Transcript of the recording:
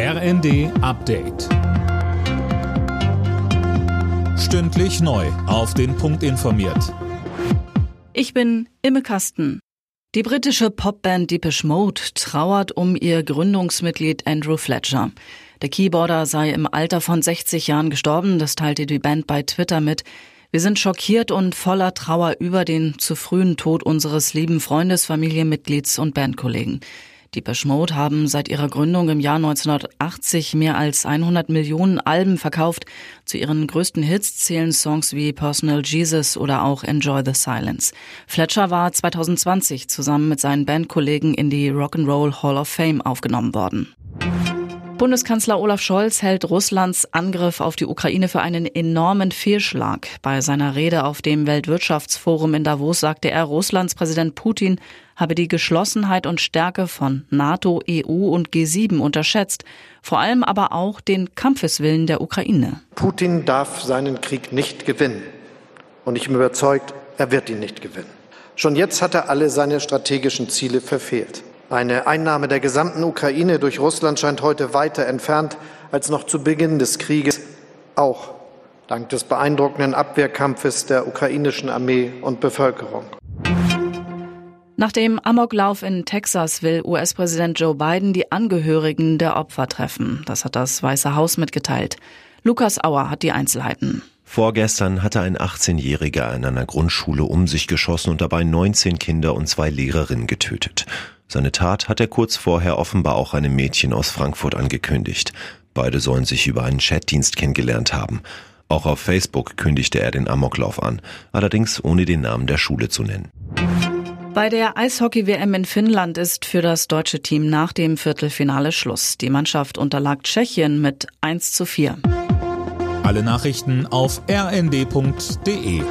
RND Update. Stündlich neu. Auf den Punkt informiert. Ich bin Imme Kasten. Die britische Popband Deepish Mode trauert um ihr Gründungsmitglied Andrew Fletcher. Der Keyboarder sei im Alter von 60 Jahren gestorben, das teilte die Band bei Twitter mit. Wir sind schockiert und voller Trauer über den zu frühen Tod unseres lieben Freundes, Familienmitglieds und Bandkollegen. Die Mode haben seit ihrer Gründung im Jahr 1980 mehr als 100 Millionen Alben verkauft. Zu ihren größten Hits zählen Songs wie Personal Jesus oder auch Enjoy the Silence. Fletcher war 2020 zusammen mit seinen Bandkollegen in die Rock'n'Roll Hall of Fame aufgenommen worden. Bundeskanzler Olaf Scholz hält Russlands Angriff auf die Ukraine für einen enormen Fehlschlag. Bei seiner Rede auf dem Weltwirtschaftsforum in Davos sagte er, Russlands Präsident Putin habe die Geschlossenheit und Stärke von NATO, EU und G7 unterschätzt, vor allem aber auch den Kampfeswillen der Ukraine. Putin darf seinen Krieg nicht gewinnen. Und ich bin überzeugt, er wird ihn nicht gewinnen. Schon jetzt hat er alle seine strategischen Ziele verfehlt. Eine Einnahme der gesamten Ukraine durch Russland scheint heute weiter entfernt als noch zu Beginn des Krieges, auch dank des beeindruckenden Abwehrkampfes der ukrainischen Armee und Bevölkerung. Nach dem Amoklauf in Texas will US-Präsident Joe Biden die Angehörigen der Opfer treffen. Das hat das Weiße Haus mitgeteilt. Lukas Auer hat die Einzelheiten. Vorgestern hatte ein 18-Jähriger in einer Grundschule um sich geschossen und dabei 19 Kinder und zwei Lehrerinnen getötet. Seine Tat hat er kurz vorher offenbar auch einem Mädchen aus Frankfurt angekündigt. Beide sollen sich über einen Chatdienst kennengelernt haben. Auch auf Facebook kündigte er den Amoklauf an, allerdings ohne den Namen der Schule zu nennen. Bei der Eishockey-WM in Finnland ist für das deutsche Team nach dem Viertelfinale Schluss. Die Mannschaft unterlag Tschechien mit 1 zu 4. Alle Nachrichten auf rnd.de